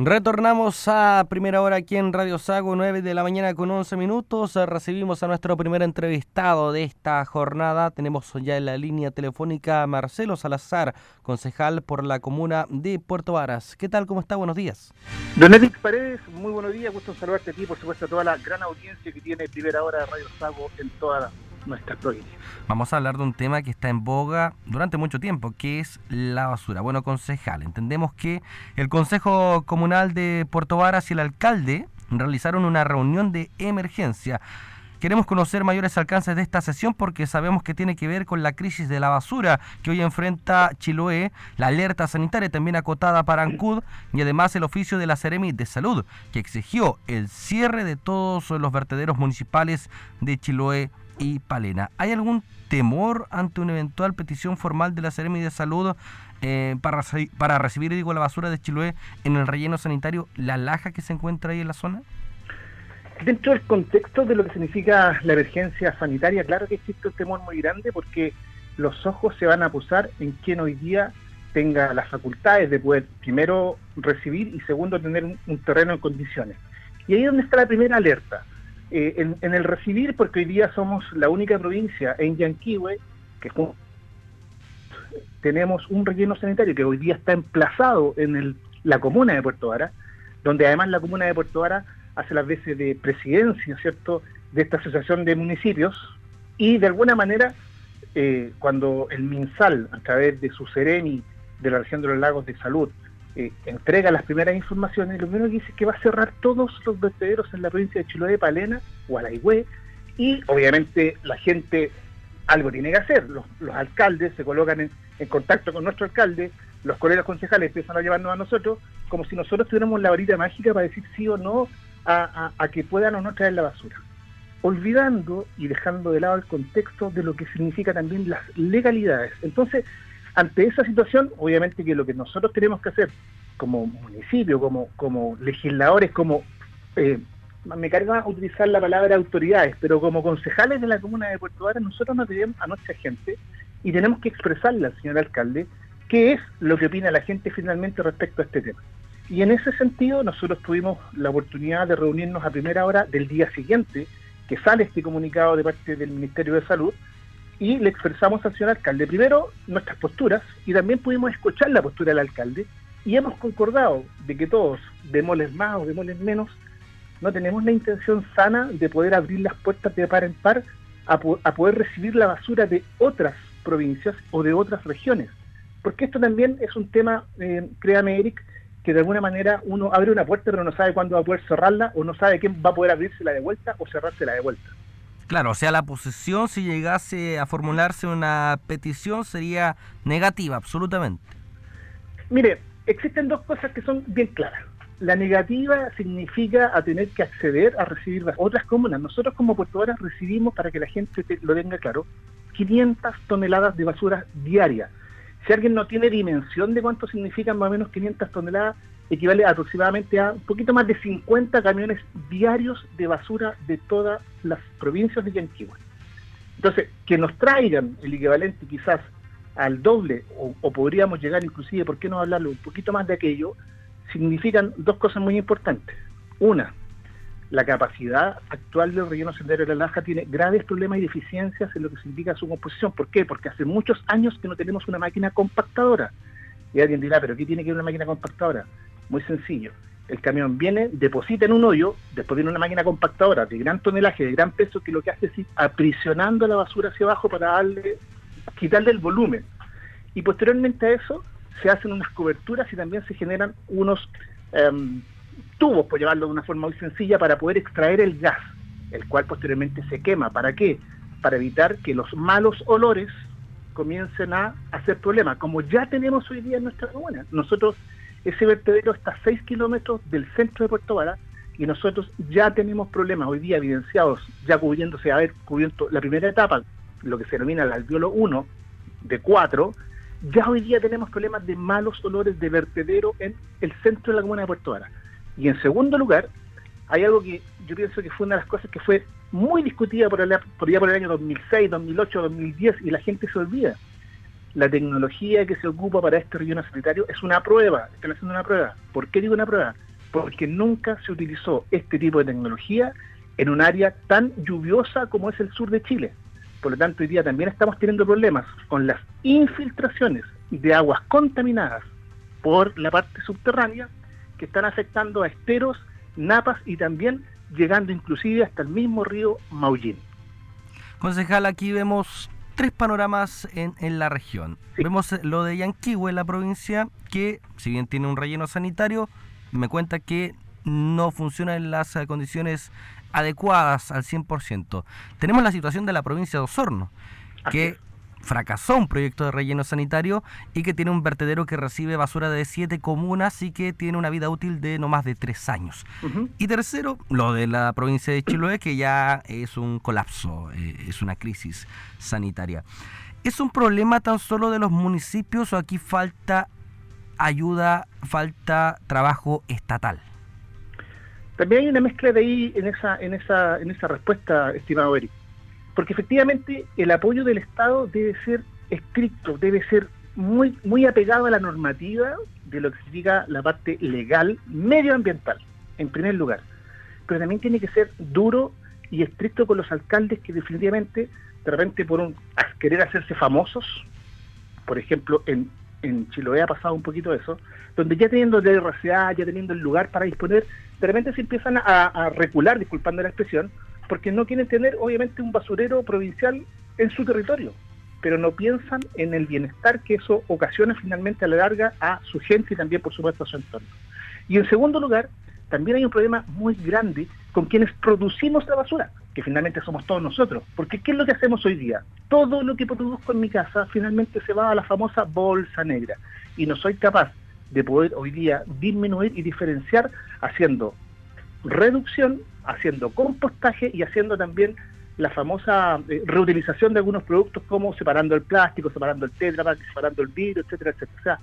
Retornamos a primera hora aquí en Radio Sago, 9 de la mañana con 11 minutos. Recibimos a nuestro primer entrevistado de esta jornada. Tenemos ya en la línea telefónica a Marcelo Salazar, concejal por la comuna de Puerto Varas. ¿Qué tal? ¿Cómo está? Buenos días. Don Edith Paredes, muy buenos días. Gusto saludarte aquí, por supuesto, a toda la gran audiencia que tiene primera hora de Radio Sago en toda la nuestra provincia. Vamos a hablar de un tema que está en boga durante mucho tiempo, que es la basura. Bueno, concejal, entendemos que el Consejo Comunal de Puerto Varas y el alcalde realizaron una reunión de emergencia. Queremos conocer mayores alcances de esta sesión porque sabemos que tiene que ver con la crisis de la basura que hoy enfrenta Chiloé, la alerta sanitaria también acotada para Ancud y además el oficio de la Ceremi de Salud que exigió el cierre de todos los vertederos municipales de Chiloé y Palena. ¿Hay algún temor ante una eventual petición formal de la Seremi de Salud eh, para, para recibir digo, la basura de Chiloé en el relleno sanitario, la laja que se encuentra ahí en la zona? Dentro del contexto de lo que significa la emergencia sanitaria, claro que existe un temor muy grande porque los ojos se van a posar en quien hoy día tenga las facultades de poder primero recibir y segundo tener un terreno en condiciones. Y ahí es donde está la primera alerta. Eh, en, el recibir, porque hoy día somos la única provincia en Yanquihue que tenemos un relleno sanitario que hoy día está emplazado en la comuna de Puerto Vara, donde además la comuna de Puerto Vara hace las veces de presidencia, ¿cierto?, de esta asociación de municipios y de alguna manera eh, cuando el MinSal, a través de su Sereni de la región de los lagos de salud, eh, entrega las primeras informaciones, lo primero que dice es que va a cerrar todos los vertederos en la provincia de Chiloé, Palena o Alaigüe, y obviamente la gente algo tiene que hacer. Los, alcaldes se colocan en, contacto con nuestro alcalde, los colegas concejales empiezan a llevarnos a nosotros como si nosotros tuviéramos la varita mágica para decir sí o no a, a que puedan o no traer la basura. Olvidando y dejando de lado el contexto de lo que significa también las legalidades. Entonces, ante esa situación, obviamente que lo que nosotros tenemos que hacer como municipio, como, como legisladores, como, eh, me carga utilizar la palabra autoridades, pero como concejales de la comuna de Puerto Varas, nosotros nos debemos a nuestra gente y tenemos que expresarle al señor alcalde qué es lo que opina la gente finalmente respecto a este tema. Y en ese sentido, nosotros tuvimos la oportunidad de reunirnos a primera hora del día siguiente que sale este comunicado de parte del Ministerio de Salud, y le expresamos al señor alcalde primero nuestras posturas y también pudimos escuchar la postura del alcalde y hemos concordado de que todos, demoles más o demoles menos, no tenemos la intención sana de poder abrir las puertas de par en par a, poder recibir la basura de otras provincias o de otras regiones. Porque esto también es un tema, eh, créame Eric, que de alguna manera uno abre una puerta pero no sabe cuándo va a poder cerrarla o no sabe quién va a poder abrírsela de vuelta o cerrársela de vuelta. Claro, o sea, la posesión, si llegase a formularse una petición, sería negativa, absolutamente. Mire, existen dos cosas que son bien claras. La negativa significa a tener que acceder a recibir las otras comunas. Nosotros como Puerto recibimos, para que la gente lo tenga claro, 500 toneladas de basura diaria. Si alguien no tiene dimensión de cuánto significan más o menos 500 toneladas, equivale aproximadamente a un poquito más de 50 camiones diarios de basura de todas las provincias de Yanquihue. Entonces, que nos traigan el equivalente quizás al doble, o, podríamos llegar inclusive, ¿por qué no hablarlo un poquito más de aquello? Significan dos cosas muy importantes. Una, la capacidad actual del relleno sendero de la Laja tiene graves problemas y deficiencias en lo que significa su composición. ¿Por qué? Porque hace muchos años que no tenemos una máquina compactadora. Y alguien dirá, ¿pero qué tiene que ver una máquina compactadora? Muy sencillo. El camión viene, deposita en un hoyo, después viene una máquina compactadora de gran tonelaje, de gran peso, que lo que hace es ir aprisionando la basura hacia abajo para darle, quitarle el volumen. Y posteriormente a eso se hacen unas coberturas y también se generan unos em, tubos, por llevarlo de una forma muy sencilla, para poder extraer el gas, el cual posteriormente se quema. ¿Para qué? Para evitar que los malos olores comiencen a hacer problemas, como ya tenemos hoy día en nuestra comuna. Nosotros ese vertedero está a 6 kilómetros del centro de Puerto Vara y nosotros ya tenemos problemas hoy día evidenciados, ya cubriéndose, haber cubierto la primera etapa, lo que se denomina el alveolo 1 de 4, ya hoy día tenemos problemas de malos olores de vertedero en el centro de la comuna de Puerto Vara. Y en segundo lugar, hay algo que yo pienso que fue una de las cosas que fue muy discutida por, por, por el año 2006, 2008, 2010 y la gente se olvida la tecnología que se ocupa para este relleno sanitario es una prueba, están haciendo una prueba. ¿Por qué digo una prueba? porque nunca se utilizó este tipo de tecnología en un área tan lluviosa como es el sur de Chile. Por lo tanto, hoy día también estamos teniendo problemas con las infiltraciones de aguas contaminadas por la parte subterránea que están afectando a esteros, napas y también llegando inclusive hasta el mismo río Maullín. Concejal, aquí vemos tres panoramas en, en la región. Vemos lo de Yanquihue, la provincia, que si bien tiene un relleno sanitario, me cuenta que no funciona en las condiciones adecuadas al 100%. Tenemos la situación de la provincia de Osorno, que fracasó un proyecto de relleno sanitario y que tiene un vertedero que recibe basura de siete comunas y que tiene una vida útil de no más de tres años. Y tercero, lo de la provincia de Chiloé, que ya es un colapso, eh, es una crisis sanitaria. ¿Es un problema tan solo de los municipios o aquí falta ayuda, falta trabajo estatal? También hay una mezcla de ahí en esa, en esa, en esa respuesta, estimado Eric. Porque efectivamente el apoyo del Estado debe ser estricto, debe ser muy, muy apegado a la normativa de lo que significa la parte legal, medioambiental, en primer lugar. Pero también tiene que ser duro y estricto con los alcaldes que definitivamente, de repente por un querer hacerse famosos, por ejemplo, en, en Chiloé ha pasado un poquito eso, donde ya teniendo el RCA, ya teniendo el lugar para disponer, de repente se empiezan a, recular, disculpando la expresión, porque no quieren tener obviamente un basurero provincial en su territorio, pero no piensan en el bienestar que eso ocasiona finalmente a la larga a su gente y también por supuesto a su entorno. Y en segundo lugar, también hay un problema muy grande con quienes producimos la basura, que finalmente somos todos nosotros. Porque ¿qué es lo que hacemos hoy día? Todo lo que produzco en mi casa finalmente se va a la famosa bolsa negra. Y no soy capaz de poder hoy día disminuir y diferenciar haciendo reducción, haciendo compostaje y haciendo también la famosa eh, reutilización de algunos productos como separando el plástico, separando el tetra, separando el vidrio, etcétera, etcétera. O sea,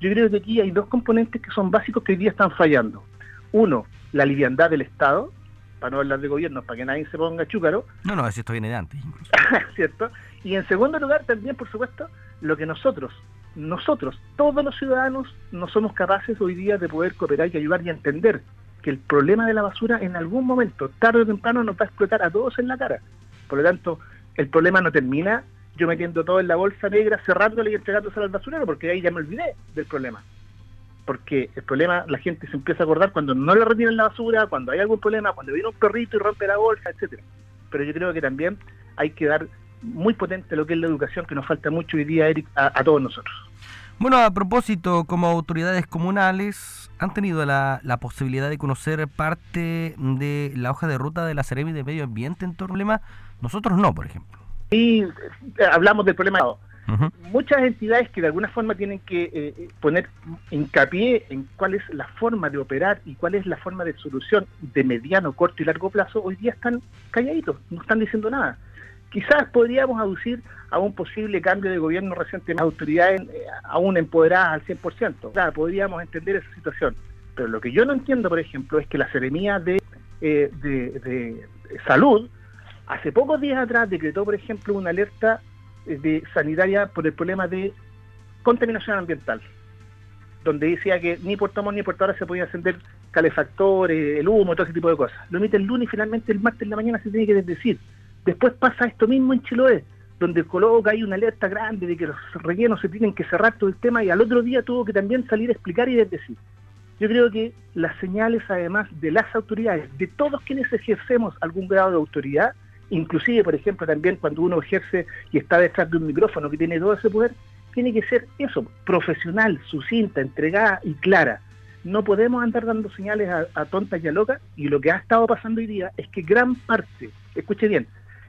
yo creo que aquí hay dos componentes que son básicos que hoy día están fallando. Uno, la liviandad del Estado, para no hablar de gobierno, para que nadie se ponga chúcaro. No, no, esto viene de antes. ¿Cierto? Y en segundo lugar, también, por supuesto, lo que nosotros nosotros, todos los ciudadanos, no somos capaces hoy día de poder cooperar y ayudar y entender que el problema de la basura en algún momento, tarde o temprano, nos va a explotar a todos en la cara. Por lo tanto, el problema no termina yo metiendo todo en la bolsa negra, cerrándole y entregándose al basurero, porque ahí ya me olvidé del problema. Porque el problema la gente se empieza a acordar cuando no le retiran la basura, cuando hay algún problema, cuando viene un perrito y rompe la bolsa, etcétera. Pero yo creo que también hay que dar muy potente lo que es la educación, que nos falta mucho hoy día, Eric, a, todos nosotros. Bueno, a propósito, como autoridades comunales, ¿han tenido la, posibilidad de conocer parte de la hoja de ruta de la Ceremi de Medio Ambiente en torno al problema? Nosotros no, por ejemplo. Sí, hablamos del problema. Muchas entidades que de alguna forma tienen que eh, eh, poner hincapié en cuál es la forma de operar y cuál es la forma de solución de mediano, corto y largo plazo, hoy día están calladitos, no están diciendo nada quizás podríamos aducir a un posible cambio de gobierno recientemente, autoridades eh, aún empoderadas al 100%. Claro, podríamos entender esa situación. Pero lo que yo no entiendo, por ejemplo, es que la Seremía de, eh, de, Salud, hace pocos días atrás, decretó, por ejemplo, una alerta eh, de sanitaria por el problema de contaminación ambiental, donde decía que ni por tomo ni por ahora se podían encender calefactores, el humo, todo ese tipo de cosas. Lo emite el lunes y finalmente el martes en la mañana se tiene que decir Después pasa esto mismo en Chiloé, donde coloca ahí una alerta grande de que los rellenos se tienen que cerrar todo el tema y al otro día tuvo que también salir a explicar y decir. Yo creo que las señales además de las autoridades, de todos quienes ejercemos algún grado de autoridad, inclusive por ejemplo también cuando uno ejerce y está detrás de un micrófono que tiene todo ese poder, tiene que ser eso, profesional, sucinta, entregada y clara. No podemos andar dando señales a tontas y a locas y lo que ha estado pasando hoy día es que gran parte, escuche bien,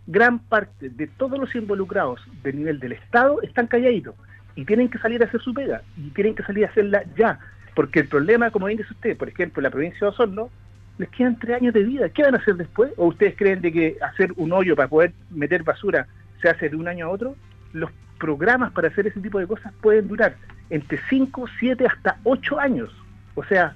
gran parte de todos los involucrados del nivel del Estado están calladitos y tienen que salir a hacer su pega y tienen que salir a hacerla ya. Porque el problema, como dice usted, por ejemplo, en la provincia de Osorno, les quedan tres años de vida. ¿Qué van a hacer después? ¿O ustedes creen de que hacer un hoyo para poder meter basura se hace de un año a otro? Los programas para hacer ese tipo de cosas pueden durar entre 5, 7, hasta 8 años. O sea,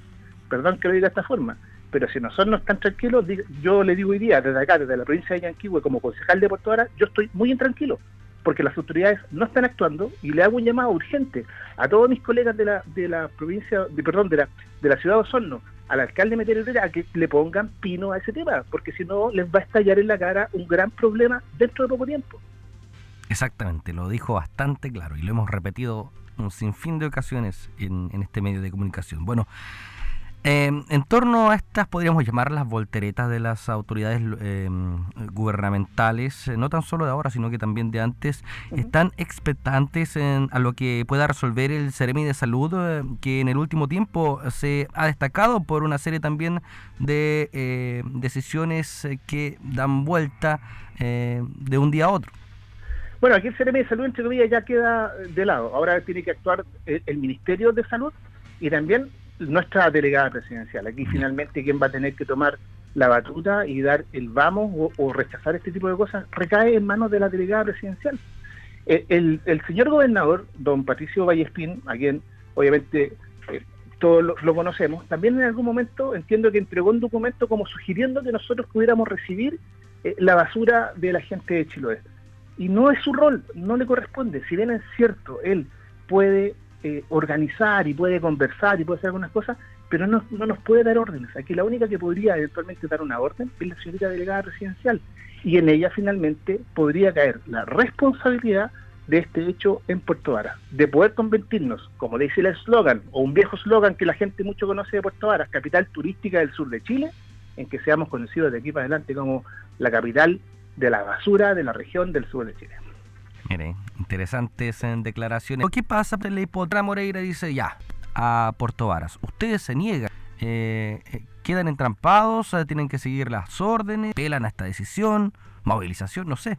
perdón que lo diga de esta forma, pero si nosotros no están tranquilos, yo le digo hoy día, desde acá, desde la provincia de Yanquihue, como concejal de Puerto Vara, yo estoy muy intranquilo, porque las autoridades no están actuando y le hago un llamado urgente a todos mis colegas de la, de la provincia, de, perdón, de la, de la ciudad de Osorno, al alcalde Meter a que le pongan pino a ese tema, porque si no les va a estallar en la cara un gran problema dentro de poco tiempo. Exactamente, lo dijo bastante claro y lo hemos repetido un sinfín de ocasiones en este medio de comunicación. Bueno, Em, en torno a estas, podríamos llamar las volteretas de las autoridades em, gubernamentales, eh, no tan solo de ahora, sino que también de antes, están expectantes en, a lo que pueda resolver el Ceremi de Salud, eh, que en el último tiempo se ha destacado por una serie también de eh, decisiones que dan vuelta de un día a otro. Bueno, aquí el Ceremi de Salud, entre comillas, ya queda de lado. Ahora tiene que actuar el Ministerio de Salud y también nuestra delegada presidencial. Aquí finalmente quien va a tener que tomar la batuta y dar el vamos o, rechazar este tipo de cosas recae en manos de la delegada presidencial. Eh, el, señor gobernador, don Patricio Vallespín, a quien obviamente eh, todos lo, conocemos, también en algún momento entiendo que entregó un documento como sugiriendo que nosotros pudiéramos recibir eh, la basura de la gente de Chiloé. Y no es su rol, no le corresponde. Si bien es cierto, él puede eh, organizar y puede conversar y puede hacer algunas cosas, pero no, no nos puede dar órdenes. Aquí la única que podría eventualmente dar una orden es la señorita delegada residencial y en ella finalmente podría caer la responsabilidad de este hecho en Puerto Varas, de poder convertirnos, como dice el eslogan, o un viejo eslogan que la gente mucho conoce de Puerto Varas, capital turística del sur de Chile, en que seamos conocidos de aquí para adelante como la capital de la basura de la región del sur de Chile. Mire, interesantes en declaraciones. ¿Qué pasa? La hipotra Moreira dice ya a Puerto Varas. Ustedes se niegan. Eh, eh, quedan entrampados, eh, tienen que seguir las órdenes, pelan a esta decisión, movilización, no sé.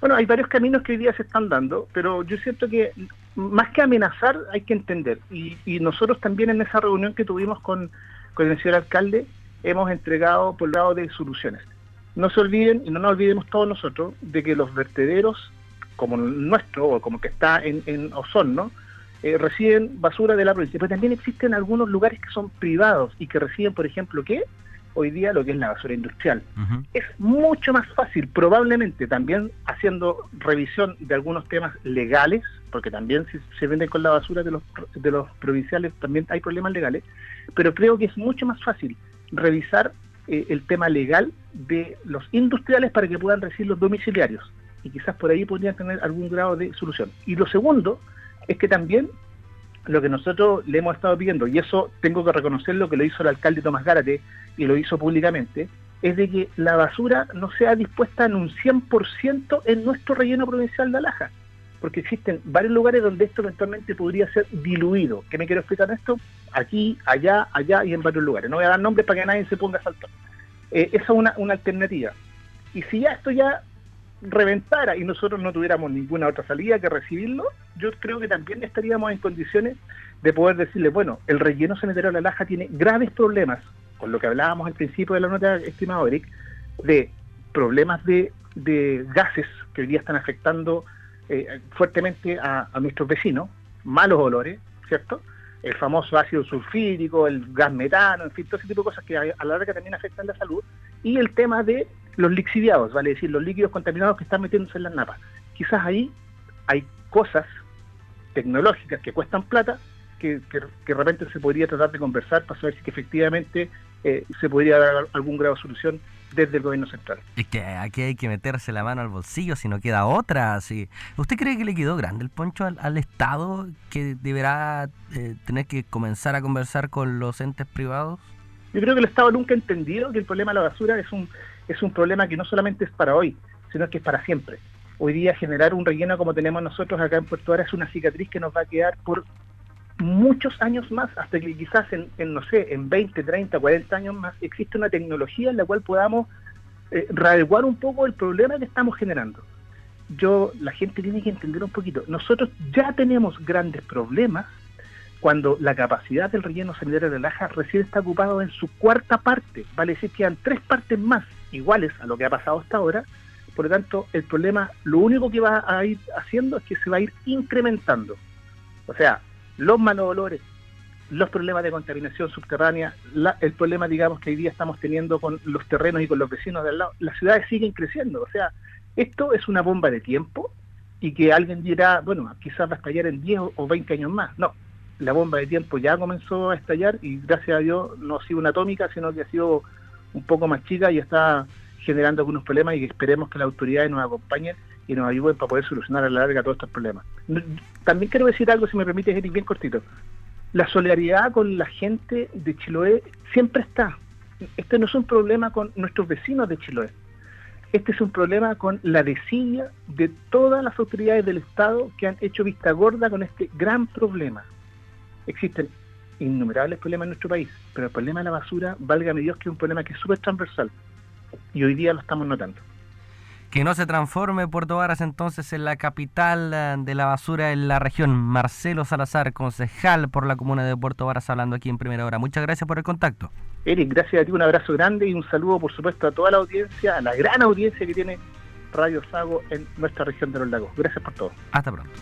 Bueno, hay varios caminos que hoy día se están dando, pero yo siento que más que amenazar hay que entender. Y, nosotros también en esa reunión que tuvimos con, con el señor alcalde hemos entregado por el lado de soluciones. No se olviden, y no nos olvidemos todos nosotros, de que los vertederos como el nuestro o como que está en, en Osorno, eh, reciben basura de la provincia. Pero también existen algunos lugares que son privados y que reciben, por ejemplo, ¿qué? Hoy día lo que es la basura industrial. Es mucho más fácil, probablemente también haciendo revisión de algunos temas legales, porque también si se venden con la basura de los, de los provinciales también hay problemas legales, pero creo que es mucho más fácil revisar eh, el tema legal de los industriales para que puedan recibir los domiciliarios y quizás por ahí podrían tener algún grado de solución. Y lo segundo es que también lo que nosotros le hemos estado pidiendo, y eso tengo que reconocer lo que lo hizo el alcalde Tomás Gárate y lo hizo públicamente, es de que la basura no sea dispuesta en un 100% en nuestro relleno provincial de Alaja, porque existen varios lugares donde esto eventualmente podría ser diluido. ¿Qué me quiero explicar esto? Aquí, allá, allá y en varios lugares. No voy a dar nombres para que nadie se ponga a saltar. Eh, esa es una, una alternativa. Y si ya esto ya reventara y nosotros no tuviéramos ninguna otra salida que recibirlo, yo creo que también estaríamos en condiciones de poder decirle, bueno, el relleno sanitario de la Laja tiene graves problemas, con lo que hablábamos al principio de la nota, estimado Eric, de problemas de, gases que hoy día están afectando eh, fuertemente a, nuestros vecinos, malos olores, ¿cierto? El famoso ácido sulfídico, el gas metano, en fin, todo ese tipo de cosas que a, a la larga también afectan la salud, y el tema de los lixiviados, vale decir, los líquidos contaminados que están metiéndose en las napas. Quizás ahí hay cosas tecnológicas que cuestan plata que, que, de repente se podría tratar de conversar para saber si efectivamente eh, se podría dar algún grado de solución desde el gobierno central. Es que aquí hay que meterse la mano al bolsillo si no queda otra. Así. ¿Usted cree que le quedó grande el poncho al, Estado que deberá eh, tener que comenzar a conversar con los entes privados? Yo creo que el Estado nunca ha entendido que el problema de la basura es un es un problema que no solamente es para hoy, sino que es para siempre. Hoy día generar un relleno como tenemos nosotros acá en Puerto Vara es una cicatriz que nos va a quedar por muchos años más, hasta que quizás en, no sé, en 20, 30, 40 años más existe una tecnología en la cual podamos eh, un poco el problema que estamos generando. Yo, la gente tiene que entender un poquito, nosotros ya tenemos grandes problemas cuando la capacidad del relleno sanitario de Laja recién está ocupado en su cuarta parte, vale decir que han tres partes más iguales a lo que ha pasado hasta ahora, por lo tanto el problema lo único que va a ir haciendo es que se va a ir incrementando. O sea, los malos olores, los problemas de contaminación subterránea, el problema digamos que hoy día estamos teniendo con los terrenos y con los vecinos de al lado, las ciudades siguen creciendo, o sea, esto es una bomba de tiempo y que alguien dirá, bueno, quizás va a estallar en 10 o 20 años más. No, la bomba de tiempo ya comenzó a estallar y gracias a Dios no ha sido una atómica, sino que ha sido un poco más chica y está generando algunos problemas y esperemos que las autoridades nos acompañen y nos ayuden para poder solucionar a la larga todos estos problemas. También quiero decir algo, si me permite, Eric, bien cortito. La solidaridad con la gente de Chiloé siempre está. Este no es un problema con nuestros vecinos de Chiloé. Este es un problema con la desidia de todas las autoridades del Estado que han hecho vista gorda con este gran problema. Existen innumerables problemas en nuestro país, pero el problema de la basura, válgame Dios, que es un problema que es súper transversal. Y hoy día lo estamos notando. Que no se transforme Puerto Varas entonces en la capital eh, de la basura en la región. Marcelo Salazar, concejal por la comuna de Puerto Varas, hablando aquí en primera hora. Muchas gracias por el contacto. Eric, gracias a ti, un abrazo grande y un saludo, por supuesto, a toda la audiencia, a la gran audiencia que tiene Radio Sago en nuestra región de los lagos. Gracias por todo. Hasta pronto.